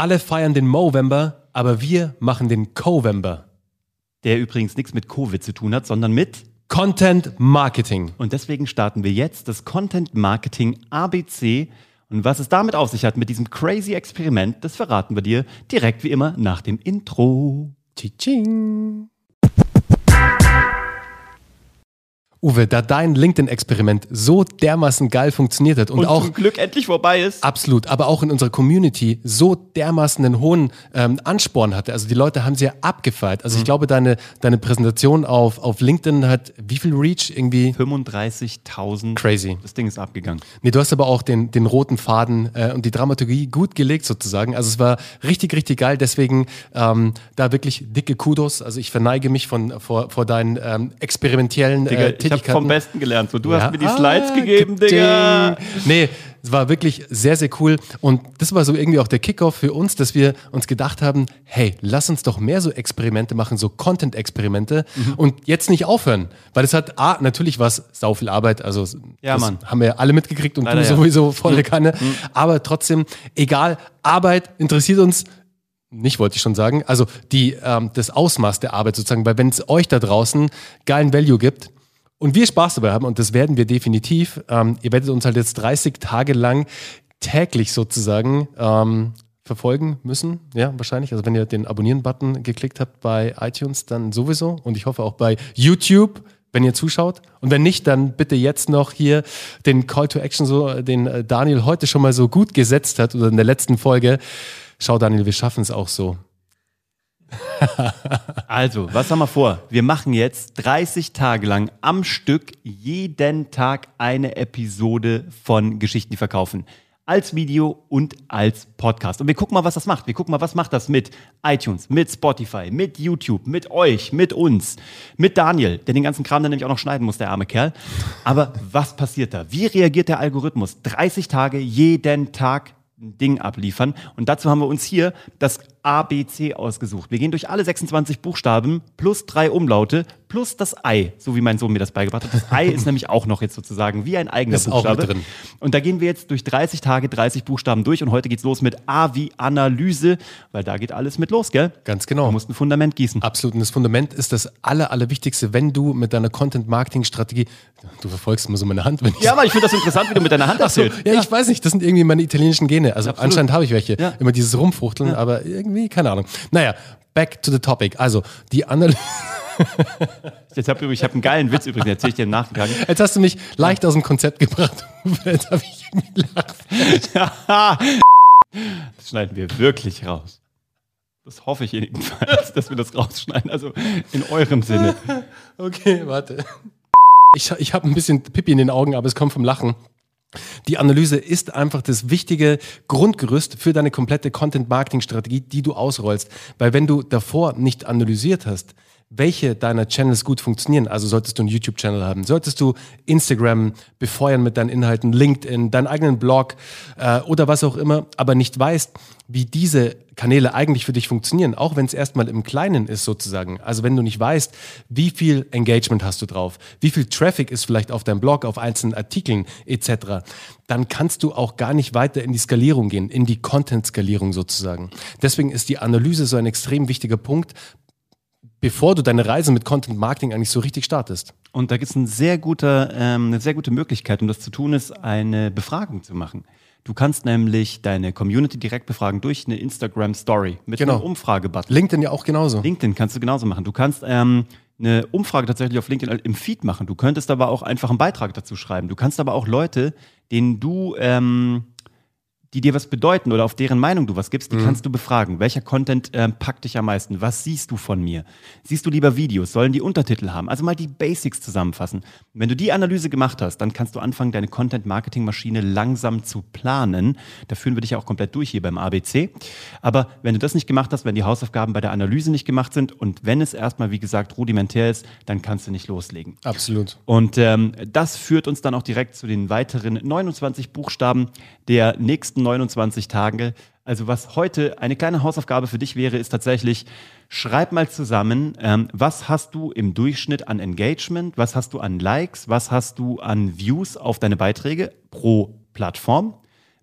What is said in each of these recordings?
Alle feiern den Movember, aber wir machen den Covember. Der übrigens nichts mit Covid zu tun hat, sondern mit Content Marketing. Und deswegen starten wir jetzt das Content Marketing ABC. Und was es damit auf sich hat, mit diesem crazy Experiment, das verraten wir dir direkt wie immer nach dem Intro. Tsching. Uwe, da dein LinkedIn-Experiment so dermaßen geil funktioniert hat und, Und auch zum Glück endlich vorbei ist. Absolut, aber auch in unserer Community so dermaßen einen hohen ähm, Ansporn hatte. Also die Leute haben sie ja abgefeiert. Also ich glaube, deine, deine Präsentation auf, auf LinkedIn hat wie viel Reach? Irgendwie 35.000. crazy. Das Ding ist abgegangen. Nee, du hast aber auch den, den roten Faden äh, und die Dramaturgie gut gelegt sozusagen. Also es war richtig, richtig geil. Deswegen ähm, da wirklich dicke Kudos. Also ich verneige mich von, vor, vor deinen ähm, experimentellen Digga, äh, ich habe vom Besten gelernt. So, du Ja. hast mir die Slides Ah, gegeben. Digga. Nee, es war wirklich sehr, sehr cool. Und das war so irgendwie auch der Kickoff für uns, dass wir uns gedacht haben, hey, lass uns doch mehr so Experimente machen, so Content-Experimente Mhm. und jetzt nicht aufhören. Weil es hat, A, natürlich was sau viel Arbeit, also Ja, das Mann. haben wir alle mitgekriegt und Leider du ja. Mhm. sowieso volle Kanne. Aber trotzdem, egal, Arbeit interessiert uns nicht wollte ich schon sagen, also die, ähm, das Ausmaß der Arbeit sozusagen, weil wenn es euch da draußen geilen Value gibt und wir Spaß dabei haben, und das werden wir definitiv, ähm, ihr werdet uns halt jetzt 30 Tage lang täglich sozusagen ähm, verfolgen müssen, ja, wahrscheinlich. Also wenn ihr den Abonnieren-Button geklickt habt bei iTunes, dann sowieso und ich hoffe auch bei YouTube, wenn ihr zuschaut. Und wenn nicht, dann bitte jetzt noch hier den Call to Action, so, den äh, Daniel heute schon mal so gut gesetzt hat oder in der letzten Folge. Schau, Daniel, wir schaffen es auch so. Also, was haben wir vor? Wir machen jetzt 30 Tage lang am Stück jeden Tag eine Episode von Geschichten, die verkaufen. Als Video und als Podcast. Und wir gucken mal, was das macht. Wir gucken mal, was macht das mit iTunes, mit Spotify, mit YouTube, mit euch, mit uns, mit Daniel, der den ganzen Kram dann nämlich auch noch schneiden muss, der arme Kerl. Aber was passiert da? Wie reagiert der Algorithmus? 30 Tage, jeden Tag ein Ding abliefern. Und dazu haben wir uns hier das ABC ausgesucht. Wir gehen durch alle 26 Buchstaben plus drei Umlaute plus das Ei, so wie mein Sohn mir das beigebracht hat. Das Ei ist nämlich auch noch jetzt sozusagen wie ein eigener Ist auch Buchstabe. mit drin. Und da gehen wir jetzt durch 30 Tage 30 Buchstaben durch und heute geht's los mit A wie Analyse, weil da geht alles mit los, gell? Ganz genau. Du musst ein Fundament gießen. Absolut. Und das Fundament ist das Aller, Allerwichtigste, wenn du mit deiner Content-Marketing-Strategie, du verfolgst immer so meine Hand, wenn ich Ja, aber ich finde das interessant, wie du mit deiner Hand so, erzählst. ja, ich weiß nicht, das sind irgendwie meine italienischen Gene. Also Absolut. anscheinend habe ich welche. Ja. Immer dieses Rumfuchteln, aber irgendwie, keine Ahnung. Naja, back to the topic. Also, die Analyse. Jetzt hab, ich habe einen geilen Witz übrigens, erzähl ich dir im Nachgang. Jetzt hast du mich leicht aus dem Konzept gebracht. Jetzt habe ich irgendwie lacht. Das schneiden wir wirklich raus. Das hoffe ich jedenfalls, dass wir das rausschneiden. Also in eurem Sinne. Okay, warte. Ich, ich habe ein bisschen Pipi in den Augen, aber es kommt vom Lachen. Die Analyse ist einfach das wichtige Grundgerüst für deine komplette Content-Marketing-Strategie, die du ausrollst. Weil wenn du davor nicht analysiert hast, welche deiner Channels gut funktionieren, also solltest du einen YouTube-Channel haben, solltest du Instagram befeuern mit deinen Inhalten, LinkedIn, deinen eigenen Blog äh, oder was auch immer, aber nicht weißt, wie diese Kanäle eigentlich für dich funktionieren, auch wenn es erstmal im Kleinen ist sozusagen. Also wenn du nicht weißt, wie viel Engagement hast du drauf, wie viel Traffic ist vielleicht auf deinem Blog, auf einzelnen Artikeln etc., dann kannst du auch gar nicht weiter in die Skalierung gehen, in die Content-Skalierung sozusagen. Deswegen ist die Analyse so ein extrem wichtiger Punkt, bevor du deine Reise mit Content Marketing eigentlich so richtig startest. Und da gibt es ein sehr guter, ähm, eine sehr gute Möglichkeit, um das zu tun, ist eine Befragung zu machen. Du kannst nämlich deine Community direkt befragen durch eine Instagram Story mit Genau. einem Umfragebutton. LinkedIn ja auch genauso. LinkedIn kannst du genauso machen. Du kannst ähm, eine Umfrage tatsächlich auf LinkedIn im Feed machen. Du könntest aber auch einfach einen Beitrag dazu schreiben. Du kannst aber auch Leute, denen du, ähm, die dir was bedeuten oder auf deren Meinung du was gibst, die kannst du befragen. Welcher Content ähm, packt dich am meisten? Was siehst du von mir? Siehst du lieber Videos? Sollen die Untertitel haben? Also mal die Basics zusammenfassen. Wenn du die Analyse gemacht hast, dann kannst du anfangen, deine Content-Marketing-Maschine langsam zu planen. Da führen wir dich ja auch komplett durch hier beim ABC. Aber wenn du das nicht gemacht hast, wenn die Hausaufgaben bei der Analyse nicht gemacht sind und wenn es erstmal, wie gesagt, rudimentär ist, dann kannst du nicht loslegen. Absolut. Und ähm, das führt uns dann auch direkt zu den weiteren 29 Buchstaben der nächsten 29 Tage. Also was heute eine kleine Hausaufgabe für dich wäre, ist tatsächlich, schreib mal zusammen, ähm, was hast du im Durchschnitt an Engagement, was hast du an Likes, was hast du an Views auf deine Beiträge pro Plattform.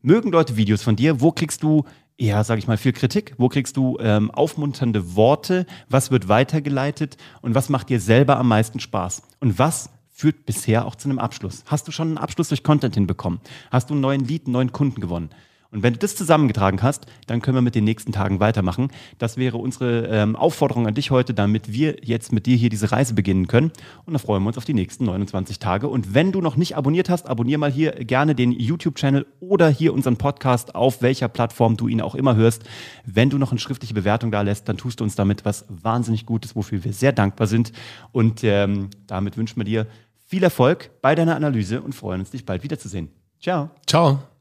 Mögen Leute Videos von dir? Wo klickst du eher, sage ich mal, viel Kritik? Wo kriegst du ähm, aufmunternde Worte? Was wird weitergeleitet? Und was macht dir selber am meisten Spaß? Und was führt bisher auch zu einem Abschluss? Hast du schon einen Abschluss durch Content hinbekommen? Hast du einen neuen Lead, einen neuen Kunden gewonnen? Und wenn du das zusammengetragen hast, dann können wir mit den nächsten Tagen weitermachen. Das wäre unsere ähm, Aufforderung an dich heute, damit wir jetzt mit dir hier diese Reise beginnen können. Und da freuen wir uns auf die nächsten 29 Tage. Und wenn du noch nicht abonniert hast, abonnier mal hier gerne den YouTube-Channel oder hier unseren Podcast, auf welcher Plattform du ihn auch immer hörst. Wenn du noch eine schriftliche Bewertung da lässt, dann tust du uns damit was wahnsinnig Gutes, wofür wir sehr dankbar sind. Und ähm, damit wünschen wir dir viel Erfolg bei deiner Analyse und freuen uns, dich bald wiederzusehen. Ciao. Ciao.